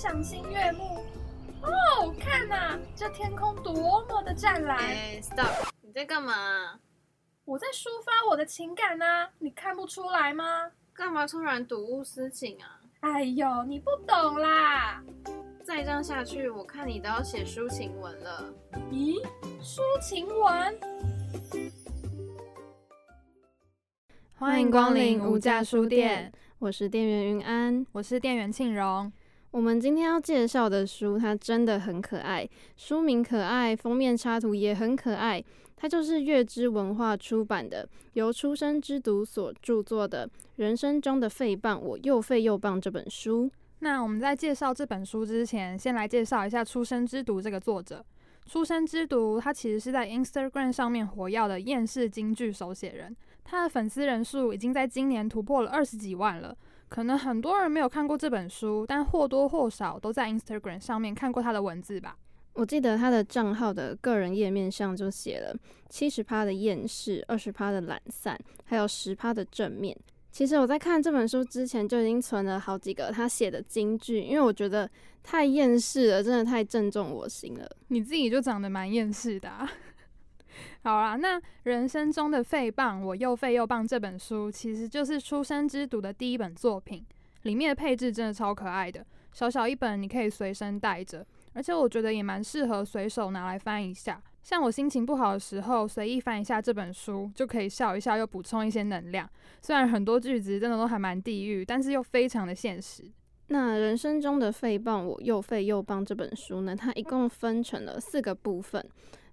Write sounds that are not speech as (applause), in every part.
赏心悦目。哦，看呐，这天空多么的湛蓝。哎，stop！你在干嘛？我在抒发我的情感呢，你看不出来吗？干嘛突然睹物思情啊？哎呦，你不懂啦！再这样下去，我看你都要写抒情文了。咦，抒情文？欢迎光临无价书店，我是店员云安，我是店员庆荣。我们今天要介绍的书，它真的很可爱，书名可爱，封面插图也很可爱。它就是月之文化出版的，由出生之读所著作的《人生中的废棒，我又废又棒》这本书。那我们在介绍这本书之前，先来介绍一下《出生之读》这个作者。《出生之读》他其实是在 Instagram 上面活跃的厌世京剧手写人，他的粉丝人数已经在今年突破了二十几万了。可能很多人没有看过这本书，但或多或少都在 Instagram 上面看过他的文字吧。我记得他的账号的个人页面上就写了七十趴的厌世，二十趴的懒散，还有十趴的正面。其实我在看这本书之前就已经存了好几个他写的金句，因为我觉得太厌世了，真的太正中我心了。你自己就长得蛮厌世的。啊。好啦，那人生中的废棒，我又废又棒这本书，其实就是出生之读的第一本作品。里面的配置真的超可爱的，小小一本，你可以随身带着，而且我觉得也蛮适合随手拿来翻一下。像我心情不好的时候，随意翻一下这本书，就可以笑一笑，又补充一些能量。虽然很多句子真的都还蛮地狱，但是又非常的现实。那人生中的废棒，我又废又棒这本书呢，它一共分成了四个部分。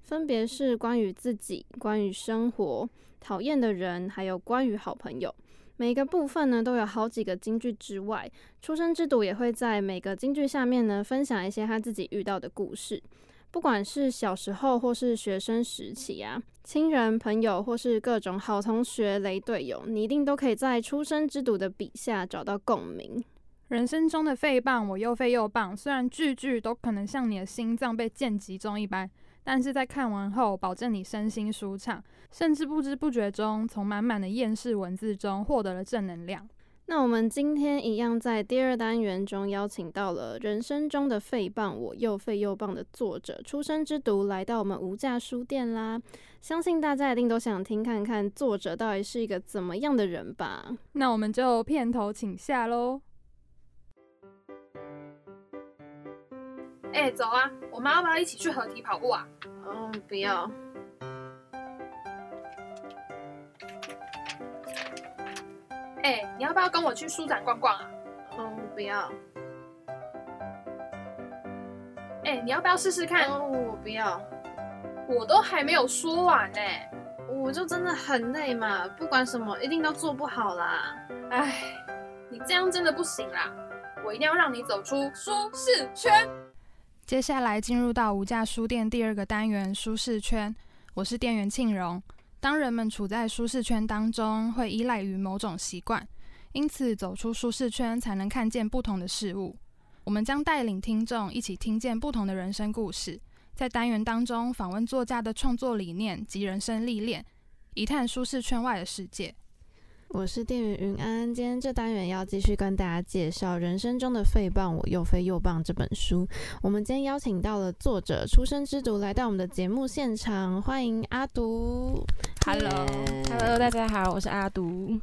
分别是关于自己、关于生活、讨厌的人，还有关于好朋友。每个部分呢都有好几个金句之外，出生之读也会在每个金句下面呢分享一些他自己遇到的故事。不管是小时候或是学生时期啊，亲人、朋友或是各种好同学、雷队友，你一定都可以在出生之读的笔下找到共鸣。人生中的废棒，我又废又棒，虽然句句都可能像你的心脏被剑击中一般。但是在看完后，保证你身心舒畅，甚至不知不觉中从满满的厌世文字中获得了正能量。那我们今天一样在第二单元中邀请到了人生中的废棒，我又废又棒的作者出生之读来到我们无价书店啦。相信大家一定都想听看看作者到底是一个怎么样的人吧？那我们就片头请下喽。哎，走啊！我们要不要一起去合体跑步啊？嗯，不要。哎，你要不要跟我去书展逛逛啊？嗯，不要。哎，你要不要试试看？哦，我不要。我都还没有说完呢。我就真的很累嘛，不管什么一定都做不好啦。哎，你这样真的不行啦！我一定要让你走出舒适圈。接下来进入到无价书店第二个单元——舒适圈。我是店员庆荣。当人们处在舒适圈当中，会依赖于某种习惯，因此走出舒适圈才能看见不同的事物。我们将带领听众一起听见不同的人生故事，在单元当中访问作家的创作理念及人生历练，一探舒适圈外的世界。我是店员云安，今天这单元要继续跟大家介绍《人生中的废棒，我又废又棒》这本书。我们今天邀请到了作者出生之读来到我们的节目现场，欢迎阿读。Hello，Hello，大家好，我是阿独。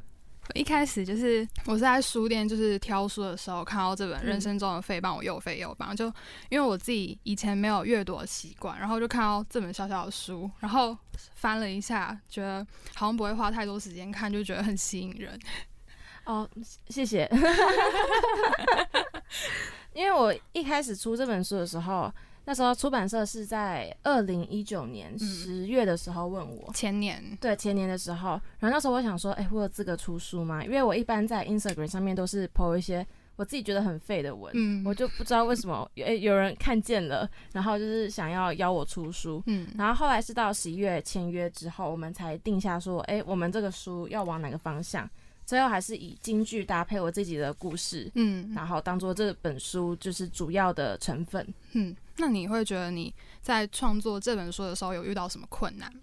一开始就是我是在书店，就是挑书的时候看到这本《人生中的废棒，我又废又棒》，就因为我自己以前没有阅读的习惯，然后就看到这本小小的书，然后翻了一下，觉得好像不会花太多时间看，就觉得很吸引人。(laughs) 哦，谢谢。(laughs) 因为我一开始出这本书的时候，那时候出版社是在二零一九年嗯十月的时候问我，前年，对前年的时候，然后那时候我想说，哎、我有资格出书吗？因为我一般在 Instagram 上面都是 po 一些我自己觉得很废的文，嗯，我就不知道为什么，哎、有人看见了，然后就是想要邀我出书。嗯然后后来是到十一月签约之后，我们才定下说，哎、我们这个书要往哪个方向。最后还是以京剧搭配我自己的故事，嗯然后当做这本书就是主要的成分。嗯，那你会觉得你在创作这本书的时候有遇到什么困难吗？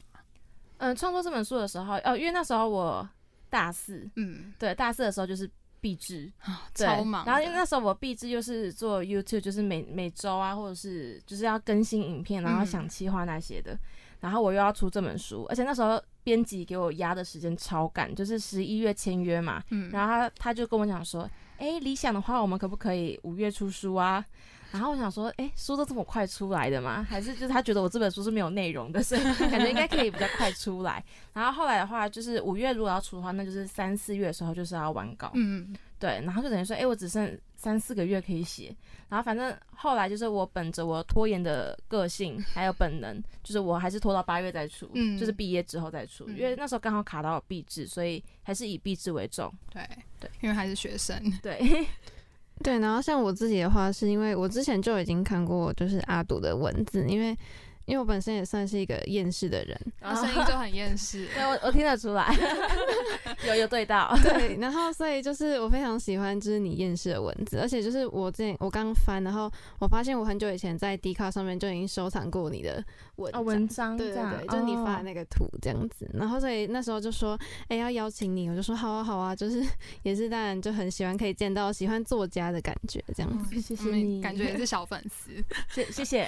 嗯，创作这本书的时候，哦，因为那时候我大四，嗯，对，大四的时候就是毕制，啊，超忙。然后因为那时候我毕制就是做 YouTube，就是每每周啊，或者是就是要更新影片，然后嗯想企划那些的。然后我又要出这本书，而且那时候编辑给我压的时间超赶，就是十一月签约嘛。嗯，然后他他就跟我讲说，哎，理想的话，我们可不可以五月出书啊？然后我想说，哎，书都这么快出来的吗？还是就是他觉得我这本书是没有内容的，(laughs) 所以感觉应该可以比较快出来。然后后来的话，就是五月如果要出的话，那就是三四月的时候就是要完稿。嗯对，然后就等于说，哎、我只剩三四个月可以写，然后反正后来就是我本着我拖延的个性还有本能，就是我还是拖到八月再出，嗯就是毕业之后再出，嗯因为那时候刚好卡到毕制，所以还是以毕制为重。对对，因为还是学生。对，(laughs) 对，然后像我自己的话，是因为我之前就已经看过就是阿杜的文字，因为因为我本身也算是一个厌世的人，然后声音就很厌世。(laughs) 对我我听得出来，(laughs) 有有对到，对，然后所以就是我非常喜欢就是你厌世的文字，而且就是我之前我刚翻，然后我发现我很久以前在 d 卡上面就已经收藏过你的文文章对对对，就是你发的哦那个图这样子，然后所以那时候就说，哎、要邀请你，我就说好啊好啊，就是也是当然就很喜欢可以见到喜欢作家的感觉这样子。谢谢你，感觉也是小粉丝。谢 (laughs) 谢谢，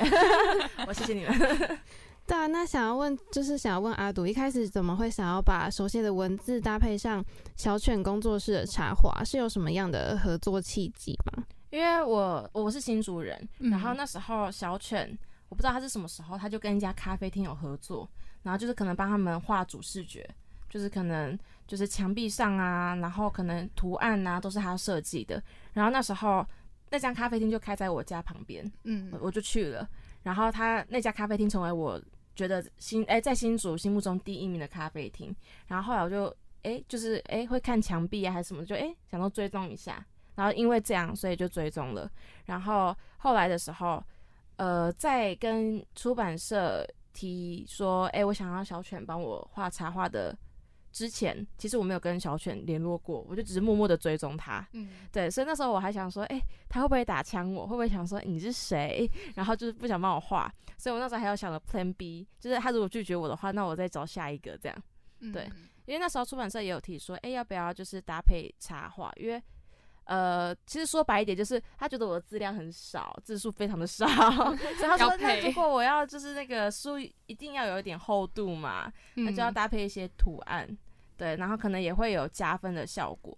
我谢谢你们。(laughs) 对啊，那想要问就是想要问阿杜，一开始怎么会想要把手写的文字搭配上小犬工作室的插画，是有什么样的合作契机吗？因为我我是新竹人，嗯然后那时候小犬，我不知道他是什么时候，他就跟一家咖啡厅有合作，然后就是可能帮他们画主视觉，就是可能就是墙壁上啊，然后可能图案啊都是他设计的。然后那时候那家咖啡厅就开在我家旁边，嗯我我就去了。然后他那家咖啡厅成为我觉得新哎、在新竹心目中第一名的咖啡厅。然后后来我就哎、就是哎、会看墙壁啊还是什么，就哎、想说追踪一下。然后因为这样，所以就追踪了。然后后来的时候，呃，在跟出版社提说，哎、我想要小犬帮我画插画的之前，其实我没有跟小犬联络过，我就只是默默的追踪他。嗯对，所以那时候我还想说，哎、他会不会打枪我？会不会想说你是谁？然后就是不想帮我画，所以我那时候还有想了 Plan B，就是他如果拒绝我的话，那我再找下一个这样。嗯对因为那时候出版社也有提说，哎、要不要就是搭配插画？因为呃，其实说白一点，就是他觉得我的字量很少，字数非常的少，(laughs) 所以他说，那如果我要就是那个书一定要有一点厚度嘛，那就要嗯。搭配一些图案，对，然后可能也会有加分的效果，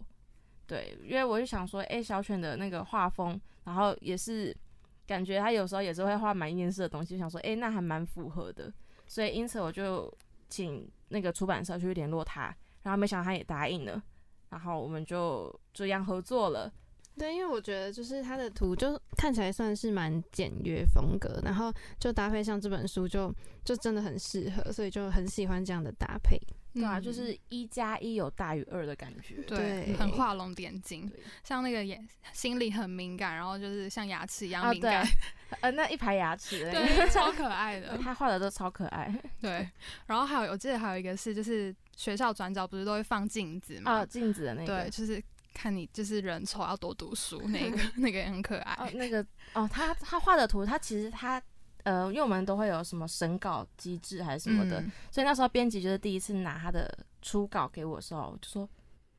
对，因为我就想说，哎、小犬的那个画风，然后也是感觉他有时候也是会画蛮厌世的东西，就想说，哎、那还蛮符合的，所以因此我就请那个出版社去联络他，然后没想到他也答应了，然后我们就这样合作了，对，因为我觉得就是他的图就看起来算是蛮简约风格，然后就搭配上这本书就就真的很适合，所以就很喜欢这样的搭配。对啊，嗯就是一加一有大于二的感觉，对，对很画龙点睛，像那个眼心里很敏感，然后就是像牙齿一样敏感，呃，那一排牙齿对，超可爱的。他画的都超可爱 (laughs) 对，然后还有我记得还有一个是，就是学校转角不是都会放镜子嘛？啊，镜子的那个，对，就是看你就是人丑要多读书，那个 (laughs) 那个也很可爱哦爱。，那个哦，他他画的图，他其实他呃，因为我们都会有什么审稿机制还是什么的，嗯所以那时候编辑就是第一次拿他的初稿给我的时候，我就说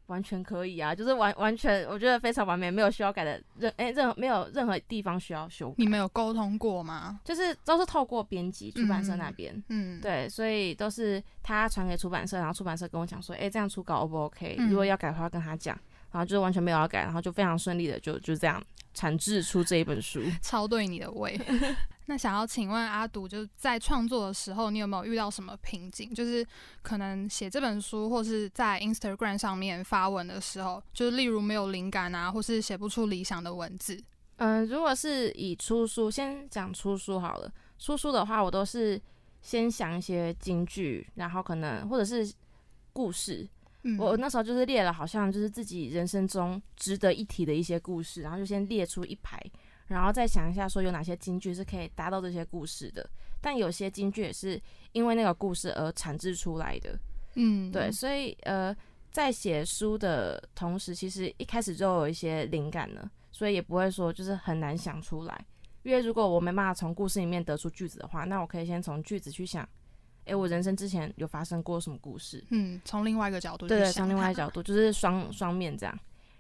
完全可以啊，就是完完全我觉得非常完美，没有需要改的任哎、任何没有任何地方需要修改你，们有沟通过吗？就是都是透过编辑出版社那嗯边。嗯，对，所以都是他传给出版社，然后出版社跟我讲说，哎、这样初稿 O 不 OK？、嗯如果要改的话，跟他讲，然后就是完全没有要改，然后就非常顺利的就就这样产制出这一本书。(laughs) 超对你的胃。那想要请问阿杜，就是在创作的时候，你有没有遇到什么瓶颈？就是可能写这本书，或是在 Instagram 上面发文的时候，就是例如没有灵感啊，或是写不出理想的文字。嗯、如果是以出书，先讲出书好了。出书的话，我都是先想一些金句，然后可能或者是故事。嗯我那时候就是列了，好像就是自己人生中值得一提的一些故事，然后就先列出一排，然后再想一下说有哪些金句是可以达到这些故事的。但有些金句也是因为那个故事而产制出来的。嗯对，所以呃，在写书的同时，其实一开始就有一些灵感了，所以也不会说就是很难想出来。因为如果我没办法从故事里面得出句子的话，那我可以先从句子去想，诶，我人生之前有发生过什么故事？嗯，从另外一个角度对，从另外一个角度，就是双双面这样。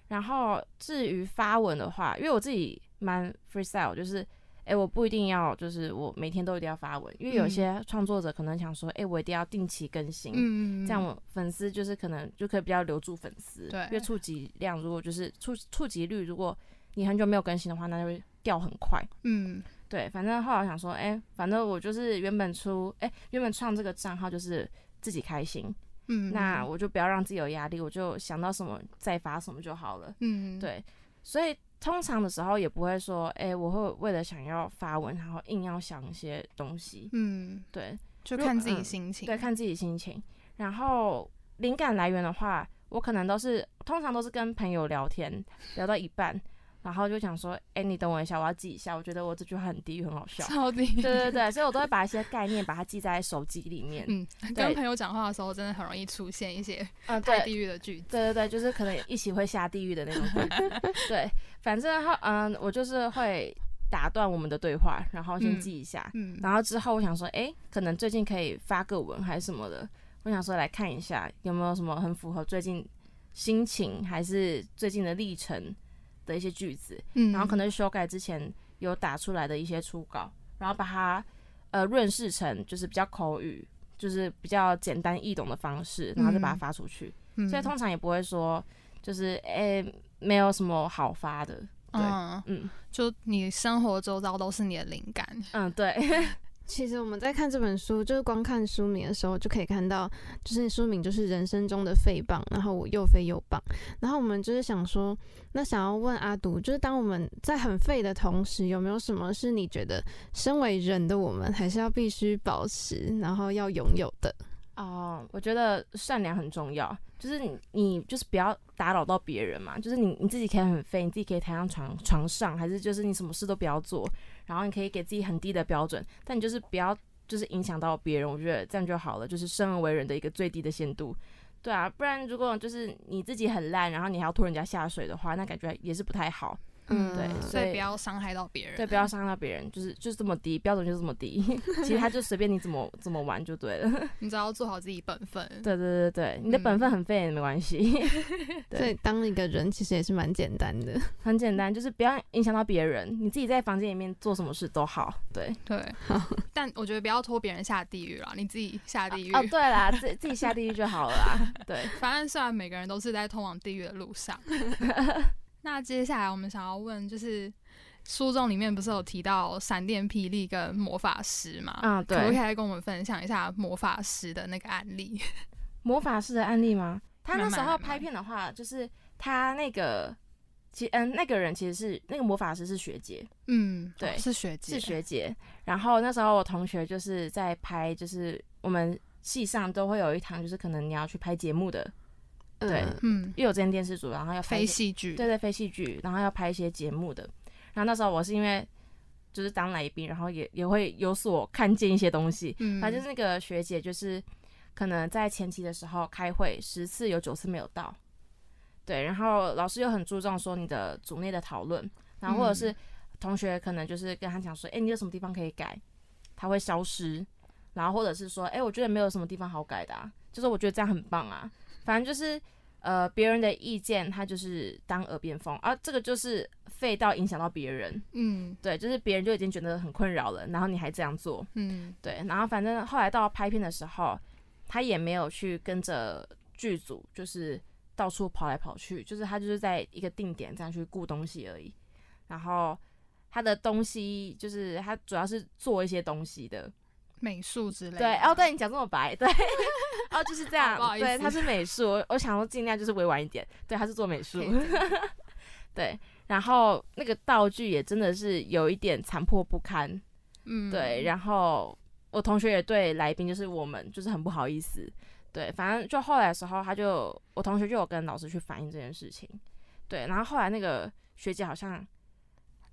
然后至于发文的话，因为我自己蛮 freestyle，就是诶，我不一定要就是我每天都一定要发文，因为有嗯些创作者可能想说，诶，我一定要定期更新，嗯，嗯这样我粉丝就是可能就可以比较留住粉丝，对因为触及量如果就是触触及率，如果你很久没有更新的话，那就会掉很快。嗯对，反正后来我想说，哎、反正我就是原本出，哎、原本创这个账号就是自己开心，嗯，那我就不要让自己有压力，我就想到什么再发什么就好了。嗯对，所以通常的时候也不会说，哎、我会为了想要发文，然后硬要想一些东西。嗯，对，就看自己嗯心情，对，看自己心情。然后灵感来源的话，我可能都是通常都是跟朋友聊天，聊到一半，然后就想说，哎、你等我一下，我要记一下。我觉得我这句话很地狱，很好笑。超低，对对对，(laughs) 所以我都会把一些概念把它记在手机里面。嗯，跟朋友讲话的时候，真的很容易出现一些嗯，对太地狱的句子。对对对，就是可能一起会下地狱的那种句子。(laughs) 对，反正后嗯，我就是会打断我们的对话，然后先嗯记一下。嗯，然后之后我想说，哎、可能最近可以发个文还是什么的，我想说来看一下有没有什么很符合最近心情还是最近的历程的一些句子，嗯然后可能修改之前有打出来的一些初稿，然后把它呃润饰成就是比较口语，就是比较简单易懂的方式，然后再把它嗯发出去。嗯所以通常也不会说就是诶、没有什么好发的。对，嗯，嗯就你生活周遭都是你的灵感。嗯，对，(laughs) 其实我们在看这本书，就是光看书名的时候就可以看到，就是书名就是人生中的废棒，然后我又废又棒。然后我们就是想说，那想要问阿独，就是当我们在很废的同时，有没有什么是你觉得身为人的我们还是要必须保持，然后要拥有的？哦，我觉得善良很重要，就是你你就是不要打扰到别人嘛，就是你你自己可以很废，你自己可以躺上床床上，还是就是你什么事都不要做，然后你可以给自己很低的标准，但你就是不要就是影响到别人，我觉得这样就好了，就是生而为人的一个最低的限度。对啊，不然如果就是你自己很烂，然后你还要拖人家下水的话，那感觉也是不太好。嗯对所所以以不要伤害到别人。对，不要伤害到别人，就是就是这么低标准，就是这么低。(laughs) 其实他就随便你怎么怎么玩就对了。(laughs) 你只要做好自己本分。对对对对，你的本分嗯很废也没关系。(laughs) 对所以当一个人其实也是蛮简单的。很简单，就是不要影响到别人，你自己在房间里面做什么事都好。对，对，但我觉得不要拖别人下地狱啦，你自己下地狱。哦，对啦，自自己下地狱就好了啦。对，反正虽然每个人都是在通往地狱的路上，那接下来我们想要问，就是书中里面不是有提到闪电霹雳跟魔法师嘛？嗯，可不可以，来跟我们分享一下魔法师的那个案例？(laughs) 魔法师的案例吗？他那时候拍片的话，就是他那个，其嗯，那个人其实是那个魔法师是学姐，嗯，对哦是学姐，是学姐。然后那时候我同学就是在拍，就是我们系上都会有一堂，就是可能你要去拍节目的，对嗯。又，有这间电视组，然后要拍非戏剧，对对，非戏剧，然后要拍一些节目的。然后那时候我是因为就是当来宾，然后也也会有所看见一些东西。嗯，反正就是那个学姐，就是可能在前期的时候开会十次有九次没有到，对，然后老师又很注重说你的组内的讨论，然后或者是嗯同学可能就是跟他讲说，哎、你有什么地方可以改，他会消失，然后或者是说，哎、我觉得没有什么地方好改的啊，就是我觉得这样很棒啊，反正就是。呃，别人的意见他就是当耳边风，而、这个就是废到影响到别人，嗯对，就是别人就已经觉得很困扰了，然后你还这样做，嗯对，然后反正后来到拍片的时候，他也没有去跟着剧组，就是到处跑来跑去，就是他就是在一个定点这样去顾东西而已。然后他的东西就是他主要是做一些东西的，美术之类的，对，哦，对你讲这么白，对，(laughs) 哦就是这样对，思他是美术，我我想说尽量就是委婉一点，对，他是做美术，对，然后那个道具也真的是有一点残破不堪，嗯，对，然后我同学也对来宾就是我们就是很不好意思，对，反正就后来的时候，他就我同学就有跟老师去反映这件事情，对，然后后来那个学姐好像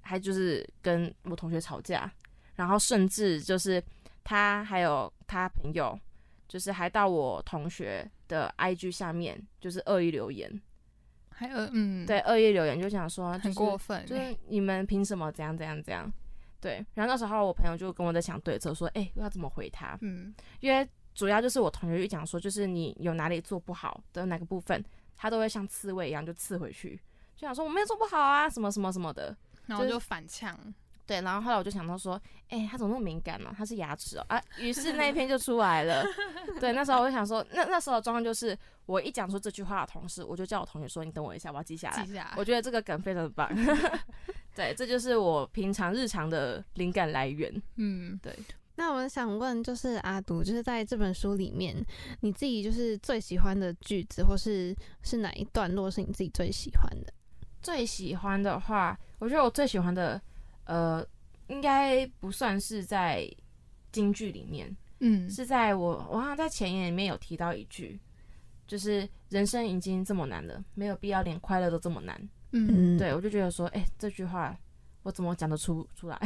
还就是跟我同学吵架，然后甚至就是他还有他朋友，就是还到我同学的 IG 下面就是恶意留言，还有嗯，对，恶意留言就想说、就是、很过分欸，就是你们凭什么怎样怎样怎样？对，然后那时候我朋友就跟我在想对策，说，哎、要怎么回他？嗯因为主要就是我同学就讲说，就是你有哪里做不好的哪个部分，他都会像刺猬一样就刺回去，就想说我没有做不好啊，什么什么什么的。然后就反呛，对，然后后来我就想到说，哎、他怎么那么敏感呢、他是牙齿哦啊，于是那一篇就出来了。(laughs) 对，那时候我就想说，那那时候的状况就是，我一讲出这句话的同时，我就叫我同学说，你等我一下，我要记下来。记下来我觉得这个梗非常的棒。(laughs) 对，这就是我平常日常的灵感来源。嗯，对那我想问，就是阿读，就是在这本书里面，你自己就是最喜欢的句子，或是是哪一段落是你自己最喜欢的？最喜欢的话，我觉得我最喜欢的，呃，应该不算是在京剧里面，嗯，是在我我好像在前言里面有提到一句，就是人生已经这么难了，没有必要连快乐都这么难。嗯，对我就觉得说，哎、这句话我怎么讲得出 (laughs) 出来？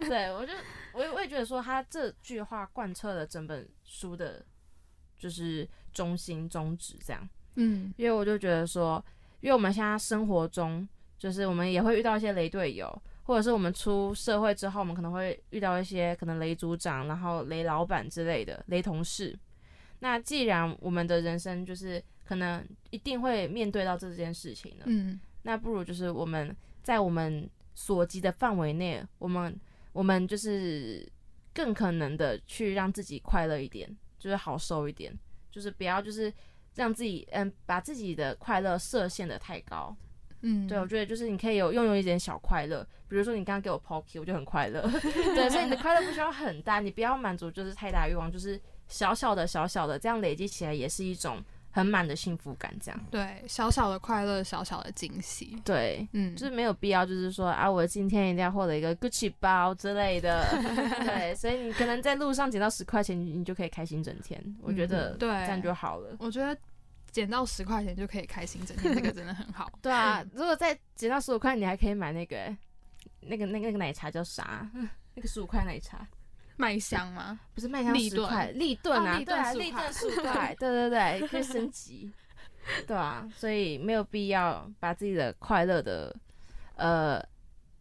对我就我也我也觉得说，他这句话贯彻了整本书的，就是中心宗旨这样。嗯因为我就觉得说，因为我们现在生活中，就是我们也会遇到一些雷队友，或者是我们出社会之后，我们可能会遇到一些可能雷组长，然后雷老板之类的雷同事。那既然我们的人生就是可能一定会面对到这件事情的，嗯那不如就是我们在我们所及的范围内，我们我们就是更可能的去让自己快乐一点，就是好受一点，就是不要就是让自己嗯把自己的快乐设限的太高。嗯，对，我觉得就是你可以有拥有一点小快乐，比如说你刚刚给我 POKey，我就很快乐。(laughs) 对，所以你的快乐不需要很大，你不要满足就是太大欲望，就是小小的小小的，这样累积起来也是一种很满的幸福感。这样对，小小的快乐，小小的惊喜，对。嗯，就是没有必要，就是说啊，我今天一定要获得一个 Gucci 包之类的，(laughs) 对，所以你可能在路上捡到十块钱，你你就可以开心整天，我觉得嗯对这样就好了。我觉得捡到十块钱就可以开心整天，这个真的很好。(laughs) 对啊，如果再捡到十五块，你还可以买那个那个那个那个奶茶叫啥？(laughs) 那个十五块奶茶麦香吗？不是麦香十块，立顿啊，哦立顿对啊，15块立顿十五块，(laughs) 对对对，可以升级，对啊，所以没有必要把自己的快乐的呃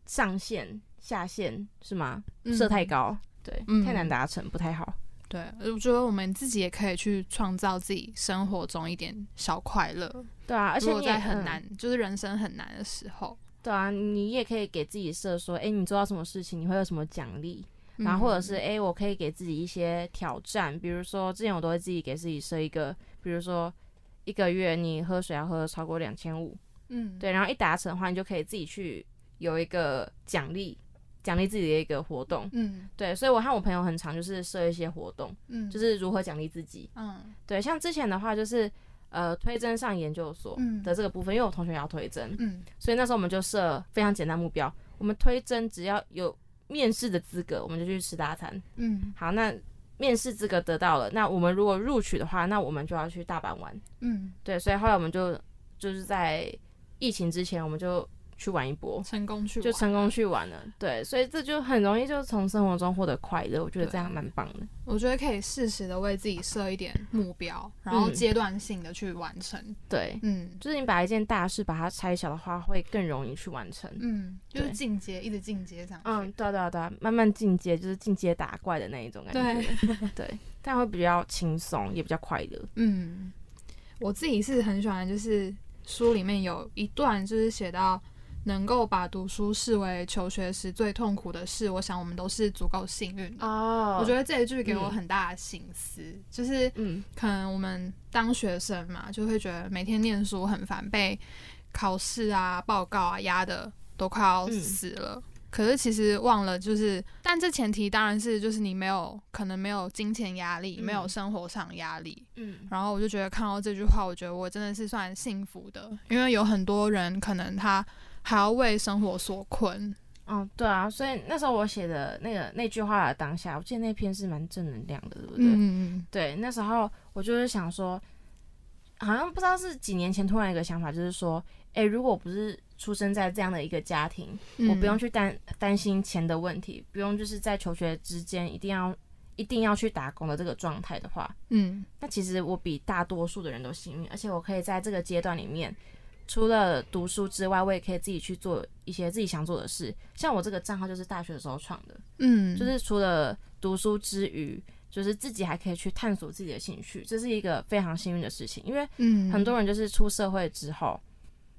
上限下限是吗？设太嗯高，对，嗯太难达成，不太好。对，我觉得我们自己也可以去创造自己生活中一点小快乐，对啊，而且在很嗯难，就是人生很难的时候，对啊，你也可以给自己设说，哎、你做到什么事情，你会有什么奖励？然后或者是哎、诶我可以给自己一些挑战，比如说之前我都会自己给自己设一个，比如说一个月你喝水要喝超过两千五，嗯，对，然后一达成的话，你就可以自己去有一个奖励，奖励自己的一个活动。嗯对，所以我和我朋友很常就是设一些活动，嗯，就是如何奖励自己。嗯对，像之前的话就是呃推甄上研究所嗯的这个部分，因为我同学也要推甄，嗯所以那时候我们就设非常简单目标，我们推甄只要有面试的资格，我们就去吃大餐。嗯好，那面试资格得到了，那我们如果录取的话，那我们就要去大阪玩。嗯，对，所以后来我们就就是在疫情之前，我们就去玩一波，成功去玩就成功去玩了。对，所以这就很容易就从生活中获得快乐，我觉得这样蛮棒的。我觉得可以适时的为自己设一点目标，然后嗯阶段性的去完成。对，嗯就是你把一件大事把它拆小的话，会更容易去完成。嗯，就是进阶，一直进阶上去。嗯，对啊对啊对啊，慢慢进阶，就是进阶打怪的那一种感觉。(laughs) 对，但会比较轻松，也比较快乐。嗯，我自己是很喜欢，就是书里面有一段就是写到。能够把读书视为求学时最痛苦的事，我想我们都是足够幸运的。哦我觉得这一句给我嗯很大的醒思，就是嗯可能我们当学生嘛，就会觉得每天念书很烦，被考试啊、报告啊压的都快要嗯死了。可是其实忘了，就是，但这前提当然是就是你没有可能没有金钱压力，没有嗯生活上压力。嗯然后我就觉得看到这句话，我觉得我真的是算幸福的，因为有很多人可能他还要为生活所困。嗯，对啊，所以那时候我写的那个那句话的当下，我记得那篇是蛮正能量的，对不对？嗯嗯对，那时候我就是想说，好像不知道是几年前突然一个想法，就是说，诶，如果不是出生在这样的一个家庭，嗯，我不用去担担心钱的问题，不用就是在求学之间一定要一定要去打工的这个状态的话，嗯那其实我比大多数的人都幸运，而且我可以在这个阶段里面，除了读书之外，我也可以自己去做一些自己想做的事。像我这个账号就是大学的时候创的，嗯，就是除了读书之余，就是自己还可以去探索自己的兴趣，这是一个非常幸运的事情。因为嗯。很多人就是出社会之后，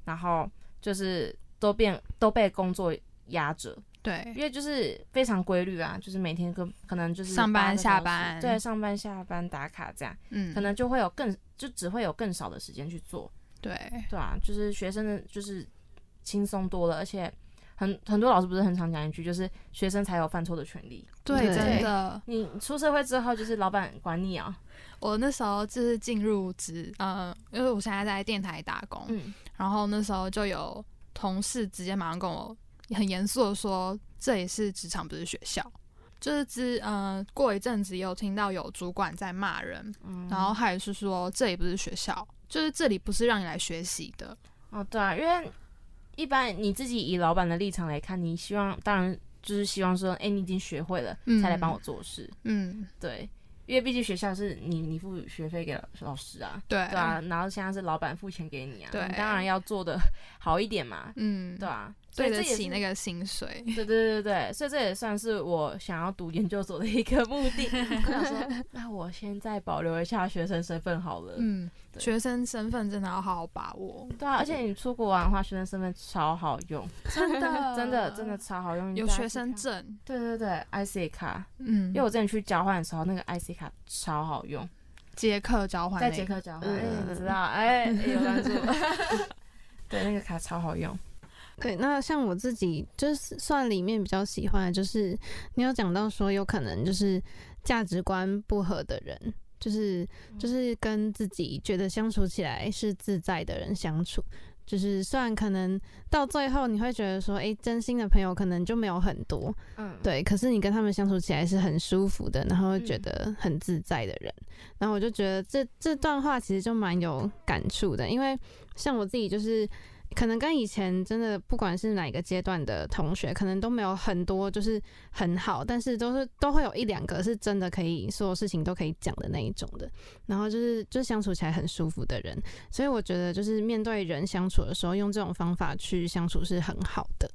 然后就是都变都被工作压着，对。因为就是非常规律啊，就是每天跟可能就是上班下班对，上班下班打卡这样，嗯。可能就会有更就只会有更少的时间去做，对对啊，就是学生的就是轻松多了，而且很很多老师不是很常讲一句，就是学生才有犯错的权利。对，对真的。你出社会之后，就是老板管你啊，我那时候就是进入职，呃，因为我现在在电台打工，嗯然后那时候就有同事直接马上跟我很严肃的说，这里是职场，不是学校。就是之呃，过一阵子有听到有主管在骂人，嗯，然后他也是说这里不是学校，就是这里不是让你来学习的。哦，对啊，因为一般你自己以老板的立场来看，你希望当然就是希望说，哎、你已经学会了，嗯才来帮我做事，嗯，对。因为毕竟学校是你你付学费给老老师啊，对，对啊，然后现在是老板付钱给你啊，对你当然要做的 (laughs) 好一点嘛，嗯，对啊，所对得起那个薪水。对对对对，所以这也算是我想要读研究所的一个目的。(laughs) 我想说，(laughs) 那我现在保留一下学生身份好了。嗯，对学生身份真的要好好把握，对啊，而且你出国玩的话，学生身份超好用，(laughs) 真的。(laughs) 真的真的超好用。有学。生证，对对对，IC 卡，嗯。因为，我之前去交换的时候，那个 IC 卡超好用，捷克交换在那个。捷克交换，哎、嗯你知道，哎、(laughs) 有关注。对，那个卡超好用。对，那像我自己就是算里面比较喜欢的，就是你有讲到说有可能就是价值观不合的人，就是就是跟自己觉得相处起来是自在的人相处。就是虽然可能到最后你会觉得说，诶，真心的朋友可能就没有很多，嗯，对，可是你跟他们相处起来是很舒服的，然后觉嗯得很自在的人，然后我就觉得这这段话其实就蛮有感触的，因为像我自己就是。可能跟以前真的不管是哪个阶段的同学，可能都没有很多就是很好，但是都是都会有一两个是真的可以所有事情都可以讲的那一种的，然后就是就相处起来很舒服的人，所以我觉得就是面对人相处的时候，用这种方法去相处是很好的。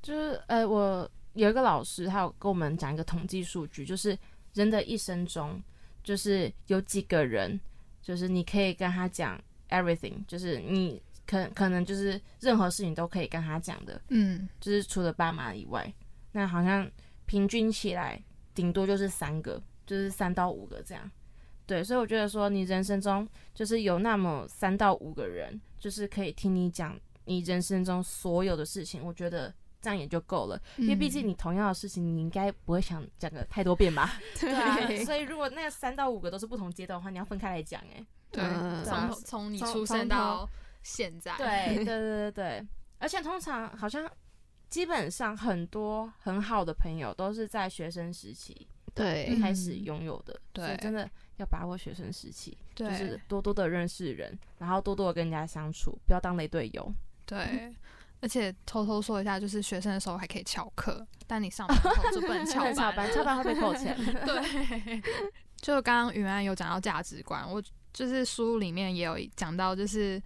就是呃，我有一个老师，他有跟我们讲一个统计数据，就是人的一生中，就是有几个人，就是你可以跟他讲 everything，就是你可可能就是任何事情都可以跟他讲的，嗯就是除了爸妈以外，那好像平均起来顶多就是三个，就是三到五个这样。对，所以我觉得说，你人生中就是有那么三到五个人，就是可以听你讲你人生中所有的事情，我觉得这样也就够了。因为毕竟你同样的事情，你应该不会想讲个太多遍吧？(laughs) 对啊，所以如果那三到五个都是不同阶段的话，你要分开来讲，哎，对，嗯从头从你出生到现在，对对对对对，而且通常好像基本上很多很好的朋友都是在学生时期对，开始嗯。拥有的，所以对。真的要把握学生时期，就是多多的认识人，然后多多的跟人家相处，不要当雷队友。对，而且偷偷说一下，就是学生的时候还可以翘课，但你上班后就不能翘不能翘班，翘班会被扣钱。(laughs) 对，就刚刚云安有讲到价值观，我就是书里面也有讲到，就是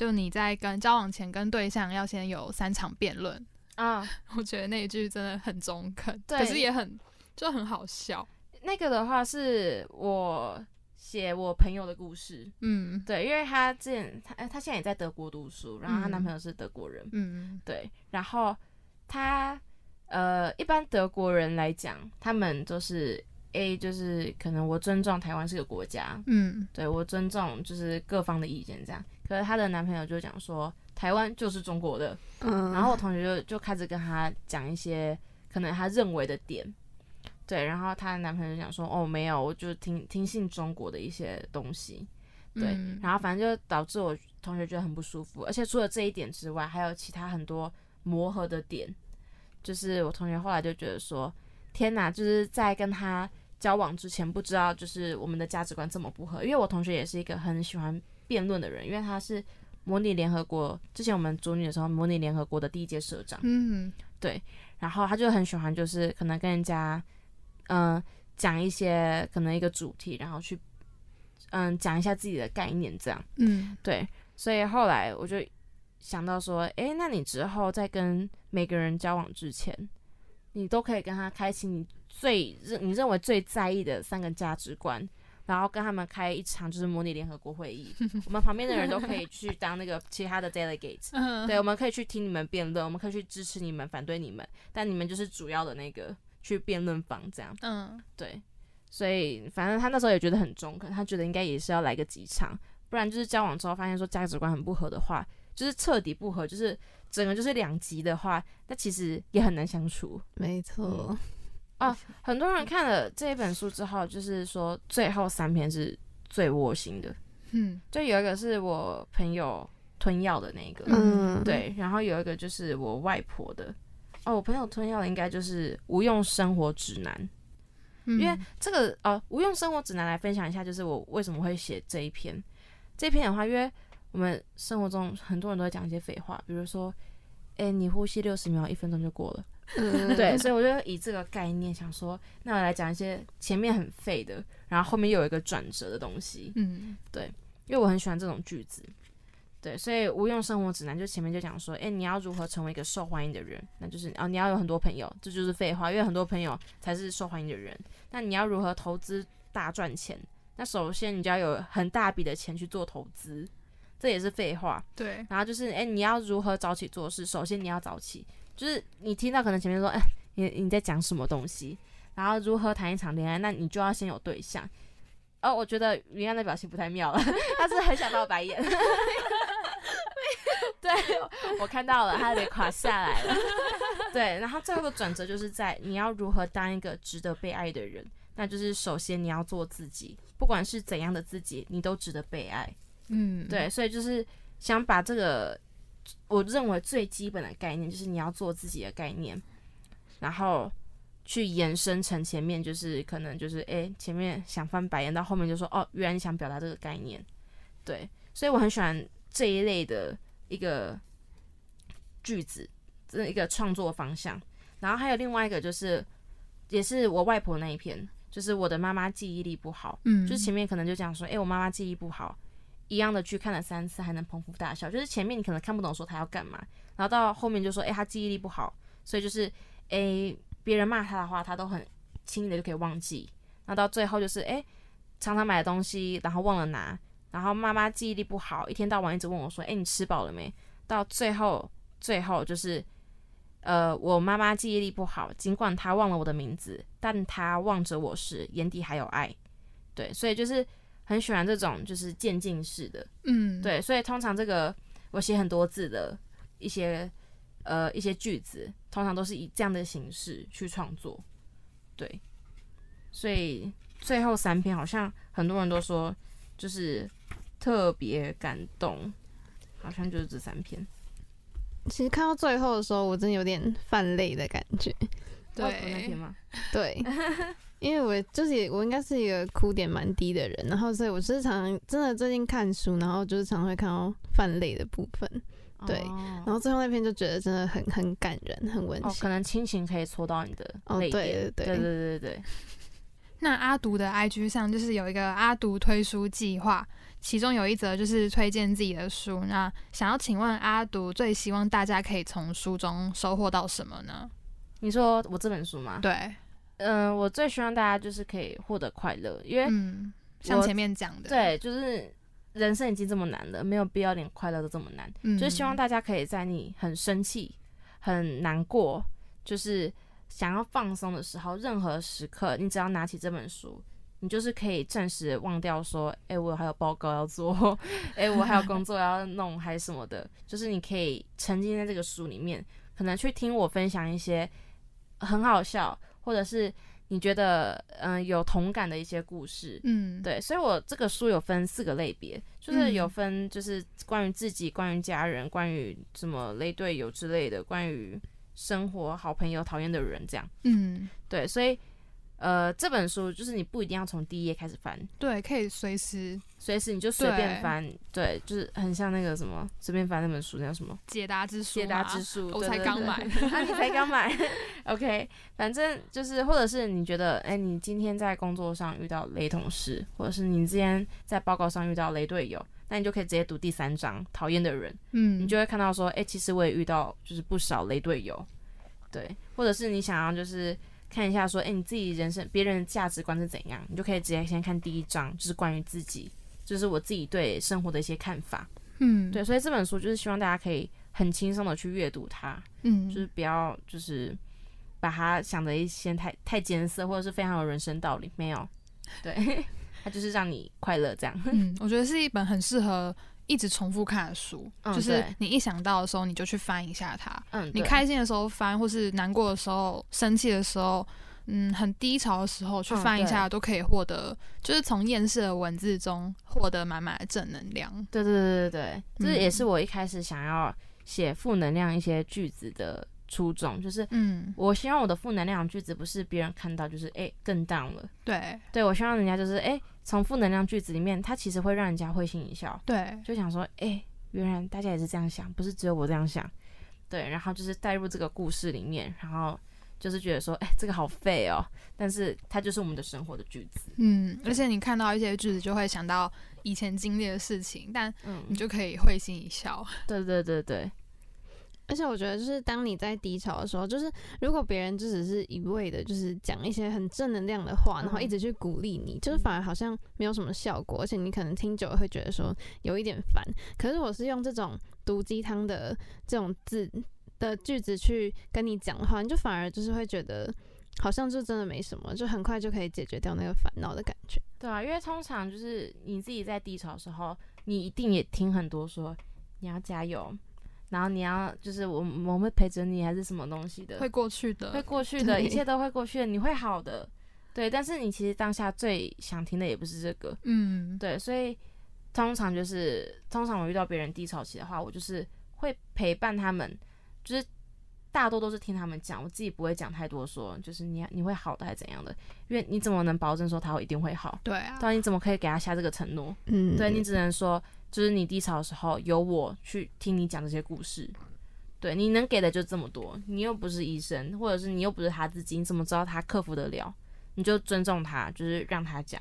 就你在跟交往前跟对象要先有三场辩论，(laughs) 啊，我觉得那一句真的很中肯，对可是也很就很好笑，那个的话是我写我朋友的故事，嗯。对，因为她之前她她现在也在德国读书，然后她男嗯朋友是德国人，嗯。对，然后她呃，一般德国人来讲，他们就是 A，就是可能我尊重台湾是个国家，嗯。对我尊重就是各方的意见这样。可是她的男朋友就讲说，台湾就是中国的，嗯，然后我同学就就开始跟她讲一些可能她认为的点。对，然后她的男朋友就讲说，哦，没有，我就听听信中国的一些东西。对，嗯然后反正就导致我同学觉得很不舒服，而且除了这一点之外，还有其他很多磨合的点。就是我同学后来就觉得说，天哪，就是在跟他交往之前，不知道就是我们的价值观这么不合。因为我同学也是一个很喜欢辩论的人，因为他是模拟联合国之前我们组女的时候，模拟联合国的第一届社长。嗯对然后他就很喜欢，就是可能跟人家，嗯、讲一些可能一个主题，然后去，嗯，讲一下自己的概念，这样嗯对。所以后来我就想到说，诶，那你之后在跟每个人交往之前，你都可以跟他开启你最认你认为最在意的三个价值观。然后跟他们开一场就是模拟联合国会议，(laughs) 我们旁边的人都可以去当那个其他的 delegates，嗯，对，我们可以去听你们辩论，我们可以去支持你们、反对你们，但你们就是主要的那个去辩论方这样。嗯。对，所以反正他那时候也觉得很中肯，他觉得应该也是要来个几场，不然就是交往之后发现说价值观很不合的话，就是彻底不合，就是整个就是两极的话，那其实也很难相处。没错，很多人看了这一本书之后，就是说最后三篇是最窝心的，嗯。就有一个是我朋友吞药的那个，嗯，对，然后有一个就是我外婆的。哦，我朋友吞药的应该就是无用生活指南，嗯，因为这个呃无用生活指南来分享一下，就是我为什么会写这一篇。这篇的话，因为我们生活中很多人都会讲一些废话，比如说，哎、你呼吸六十秒，一分钟就过了。嗯对，所以我就以这个概念想说，那我来讲一些前面很废的，然后后面又有一个转折的东西。嗯对因为我很喜欢这种句子。对，所以无用生活指南就前面就讲说，哎、你要如何成为一个受欢迎的人？那就是啊，你要有很多朋友，这就是废话，因为很多朋友才是受欢迎的人。那你要如何投资大赚钱？那首先你就要有很大笔的钱去做投资，这也是废话。对，然后就是，哎、你要如何早起做事？首先你要早起，就是你听到可能前面说，哎、你你在讲什么东西？然后如何谈一场恋爱？那你就要先有对象。哦，我觉得云安的表情不太妙了，(laughs) 他是很想翻我白眼。(laughs) 对，我看到了，他有点垮下来了。对，然后最后的转折就是在你要如何当一个值得被爱的人，那就是首先你要做自己，不管是怎样的自己，你都值得被爱。嗯对，所以就是想把这个我认为最基本的概念，就是你要做自己的概念，然后去延伸成前面就是可能就是诶，前面想翻白眼，到后面就说哦，原来你想表达这个概念，对，所以我很喜欢这一类的一个句子，这一个创作方向。然后还有另外一个就是，也是我外婆那一篇，就是我的妈妈记忆力不好，嗯，就是前面可能就讲说，哎、我妈妈记忆不好，一样的剧看了三次还能捧腹大笑，就是前面你可能看不懂说他要干嘛，然后到后面就说，哎、他记忆力不好，所以就是，哎、别人骂他的话，他都很轻易的就可以忘记，然后到最后就是，哎、常常买的东西，然后忘了拿，然后妈妈记忆力不好，一天到晚一直问我说，哎、你吃饱了没？到最后，最后就是。呃，我妈妈记忆力不好，尽管她忘了我的名字，但她望着我时眼底还有爱。对，所以就是很喜欢这种就是渐进式的，嗯，对，所以通常这个我写很多字的一些呃一些句子，通常都是以这样的形式去创作，对，所以最后三篇好像很多人都说就是特别感动，好像就是这三篇，其实看到最后的时候，我真的有点泛泪的感觉。外婆那篇对，吗？对，(laughs) 因为我就是我应该是一个哭点蛮低的人，然后所以我是常常真的最近看书，然后就是常常会看到泛泪的部分，对哦然后最后那篇就觉得真的很很感人，很温哦，馨。可能亲情可以戳到你的哦泪点，对对对对对对对，那阿读的 IG 上就是有一个阿读推书计划，其中有一则就是推荐自己的书。那想要请问阿读，最希望大家可以从书中收获到什么呢？你说我这本书吗？对，嗯、我最希望大家就是可以获得快乐，因为、嗯，像前面讲的，，对，就是人生已经这么难了，没有必要连快乐都这么难。嗯，就是希望大家可以在你很生气、很难过，就是想要放松的时候，任何时刻，你只要拿起这本书，你就是可以暂时忘掉说，哎、我还有报告要做，哎、我还有工作要弄，还是什么的，就是你可以沉浸在这个书里面，可能去听我分享一些很好笑，或者是你觉得嗯、呃有同感的一些故事。嗯，对，所以我这个书有分四个类别，就是有嗯分就是关于自己、关于家人、关于什么类队友之类的，关于生活、好朋友、讨厌的人这样。嗯，对，所以呃，这本书就是你不一定要从第一页开始翻，对，可以随时随时你就随便对翻，对，就是很像那个什么随便翻那本书那叫什么？解答之书，解答之书，我才刚买 (laughs) 啊，你才刚买，OK，反正就是或者是你觉得，哎、你今天在工作上遇到雷同事，或者是你之前在报告上遇到雷队友，那你就可以直接读第三章讨厌的人，嗯，你就会看到说，哎、其实我也遇到就是不少雷队友，对，或者是你想要就是看一下说，哎、你自己人生别人的价值观是怎样，你就可以直接先看第一章，就是关于自己，就是我自己对生活的一些看法。嗯，对，所以这本书就是希望大家可以很轻松的去阅读它，嗯，就是不要就是把它想的一些太太艰涩，或者是非常有人生道理，没有，对，(laughs) 它就是让你快乐这样。嗯，我觉得是一本很适合一直重复看的书，就是你一想到的时候，你就去翻一下它。嗯，你开心的时候翻，或是难过的时候、生气的时候，嗯，很低潮的时候去嗯翻一对。下，都可以获得，就是从厌世的文字中获得满满的正能量。对对对对对，这也嗯是我一开始想要写负能量一些句子的初衷，就是嗯，我希望我的负能量句子不是别人看到就是哎、更 down 了，对。对我希望人家就是哎从负能量句子里面，它其实会让人家会心一笑，对，就想说，哎、原来大家也是这样想，不是只有我这样想。对，然后就是带入这个故事里面，然后就是觉得说，哎、这个好废哦，但是它就是我们的生活的句子。嗯，而且你看到一些句子，就会想到以前经历的事情，但嗯。你，就可以会心一笑。对对对对，而且我觉得，就是当你在低潮的时候，就是如果别人就只是一味的，就是讲一些很正能量的话，然后一直去鼓励你，就是反而好像没有什么效果，而且你可能听久了会觉得说有一点烦。可是我是用这种毒鸡汤的这种字的句子去跟你讲的话，你就反而就是会觉得好像就真的没什么，就很快就可以解决掉那个烦恼的感觉。对啊，因为通常就是你自己在低潮的时候，你一定也听很多说你要加油，然后你要就是我我会陪着你，还是什么东西的，会过去的，会过去的，一切都会过去的，你会好的。对，但是你其实当下最想听的也不是这个，嗯，对，所以通常就是，通常我遇到别人低潮期的话，我就是会陪伴他们，就是大多都是听他们讲，我自己不会讲太多说，就是你你会好的还是怎样的，因为你怎么能保证说他会一定会好？对啊，对啊，你怎么可以给他下这个承诺？嗯，对你只能说，就是你低潮的时候有我去听你讲这些故事。对，你能给的就这么多，你又不是医生，或者是你又不是他自己，你怎么知道他克服得了？你就尊重他，就是让他讲。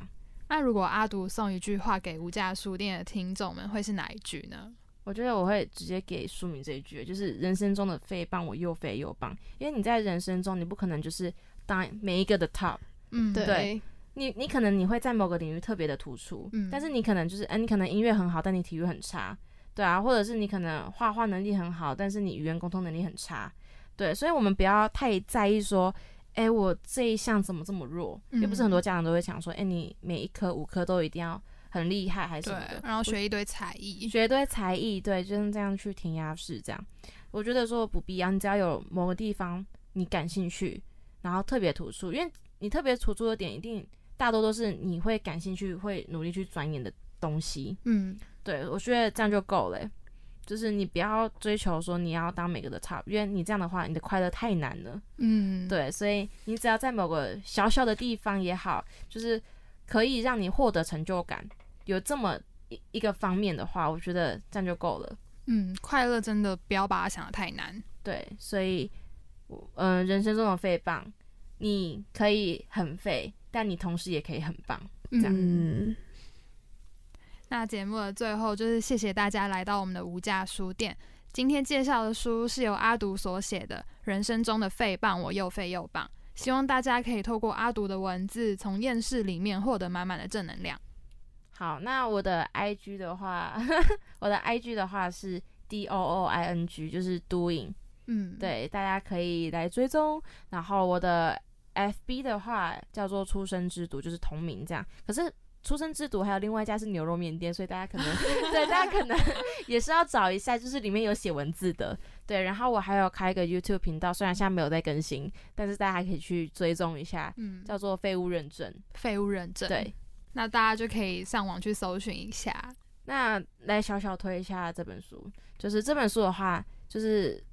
那如果阿独送一句话给无价书店的听众们，会是哪一句呢？我觉得我会直接给书名这一句，就是人生中的废棒，我又废又棒。因为你在人生中，你不可能就是当每一个的 top，嗯，对对你你可能你会在某个领域特别的突出，嗯。但是你可能就是，哎、你可能音乐很好，但你体育很差，对啊，或者是你可能画画能力很好，但是你语言沟通能力很差，对，所以我们不要太在意说，哎、我这一项怎么这么弱？嗯也不是很多家长都会想说，哎、你每一科五科都一定要很厉害，还是什么的，，对然后。学一堆才艺，学一堆才艺，对，就是这样去填鸭式这样。我觉得说不必要，你只要有某个地方你感兴趣，然后特别突出，因为你特别突出的点一定大多都是你会感兴趣、会努力去钻研的东西。嗯，对我觉得这样就够了欸、就是你不要追求说你要当每个的 top，因为你这样的话，你的快乐太难了。嗯，，对，所以你只要在某个小小的地方也好，就是可以让你获得成就感，有这么一一个方面的话，我觉得这样就够了。嗯，快乐真的不要把它想的太难。对，所以，嗯、人生中的废棒，你可以很废，但你同时也可以很棒。这样嗯，那节目的最后就是谢谢大家来到我们的无价书店。今天介绍的书是由阿读所写的《人生中的废棒，我又废又棒》，希望大家可以透过阿读的文字，从厌世里面获得满满的正能量。好，那我的 IG 的话，(laughs) 我的 IG 的话是 D O O I N G，就是 doing。嗯，，对，大家可以来追踪。然后我的 FB 的话叫做“出生之毒”，就是同名这样。可是出生之毒还有另外一家是牛肉面店，所以大家可能 (laughs) 对大家可能也是要找一下，就是里面有写文字的。对，然后我还有开一个 YouTube 频道，虽然现在没有在更新，但是大家还可以去追踪一下，嗯，叫做废物认证。废物认证。对，那大家就可以上网去搜寻一下。那来小小推一下这本书，就是这本书的话，就是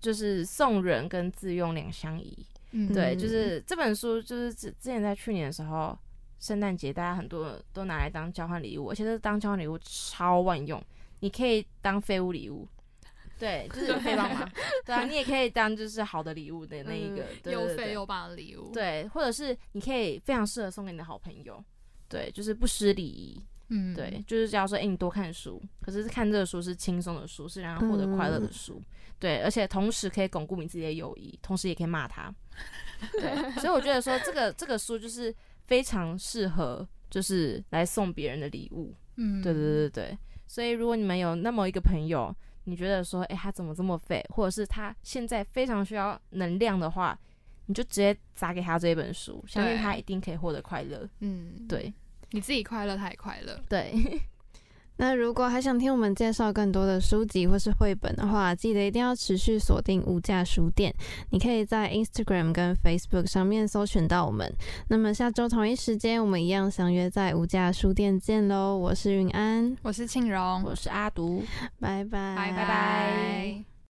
就是送人跟自用两相宜。嗯，对，就是这本书，就是之之前在去年的时候，圣诞节大家很多都拿来当交换礼物，而且这当交换礼物超万用，你可以当废物礼物。对，就是废帮忙。(laughs) 对啊，你也可以当就是好的礼物的那一个，对又对对废又棒的礼物。，对，或者是你可以非常适合送给你的好朋友，对，就是不失礼仪，嗯，对，就是假如说，哎、你多看书，可是看这个书是轻松的书，是让他获得快乐的书，对，而且同时可以巩固你自己的友谊，同时也可以骂他，对，(laughs) 所以我觉得说这个这个书就是非常适合，就是来送别人的礼物，嗯，对对对对，所以如果你们有那么一个朋友，你觉得说，哎、他怎么这么废，或者是他现在非常需要能量的话，你就直接砸给他这一本书，相信他一定可以获得快乐。嗯，对你自己快乐，他也快乐。对，(laughs) 那如果还想听我们介绍更多的书籍或是绘本的话，记得一定要持续锁定无价书店。你可以在 Instagram 跟 Facebook 上面搜寻到我们。那么下周同一时间，我们一样相约在无价书店见喽！我是云安，我是庆荣，我是阿毒。拜拜，拜拜拜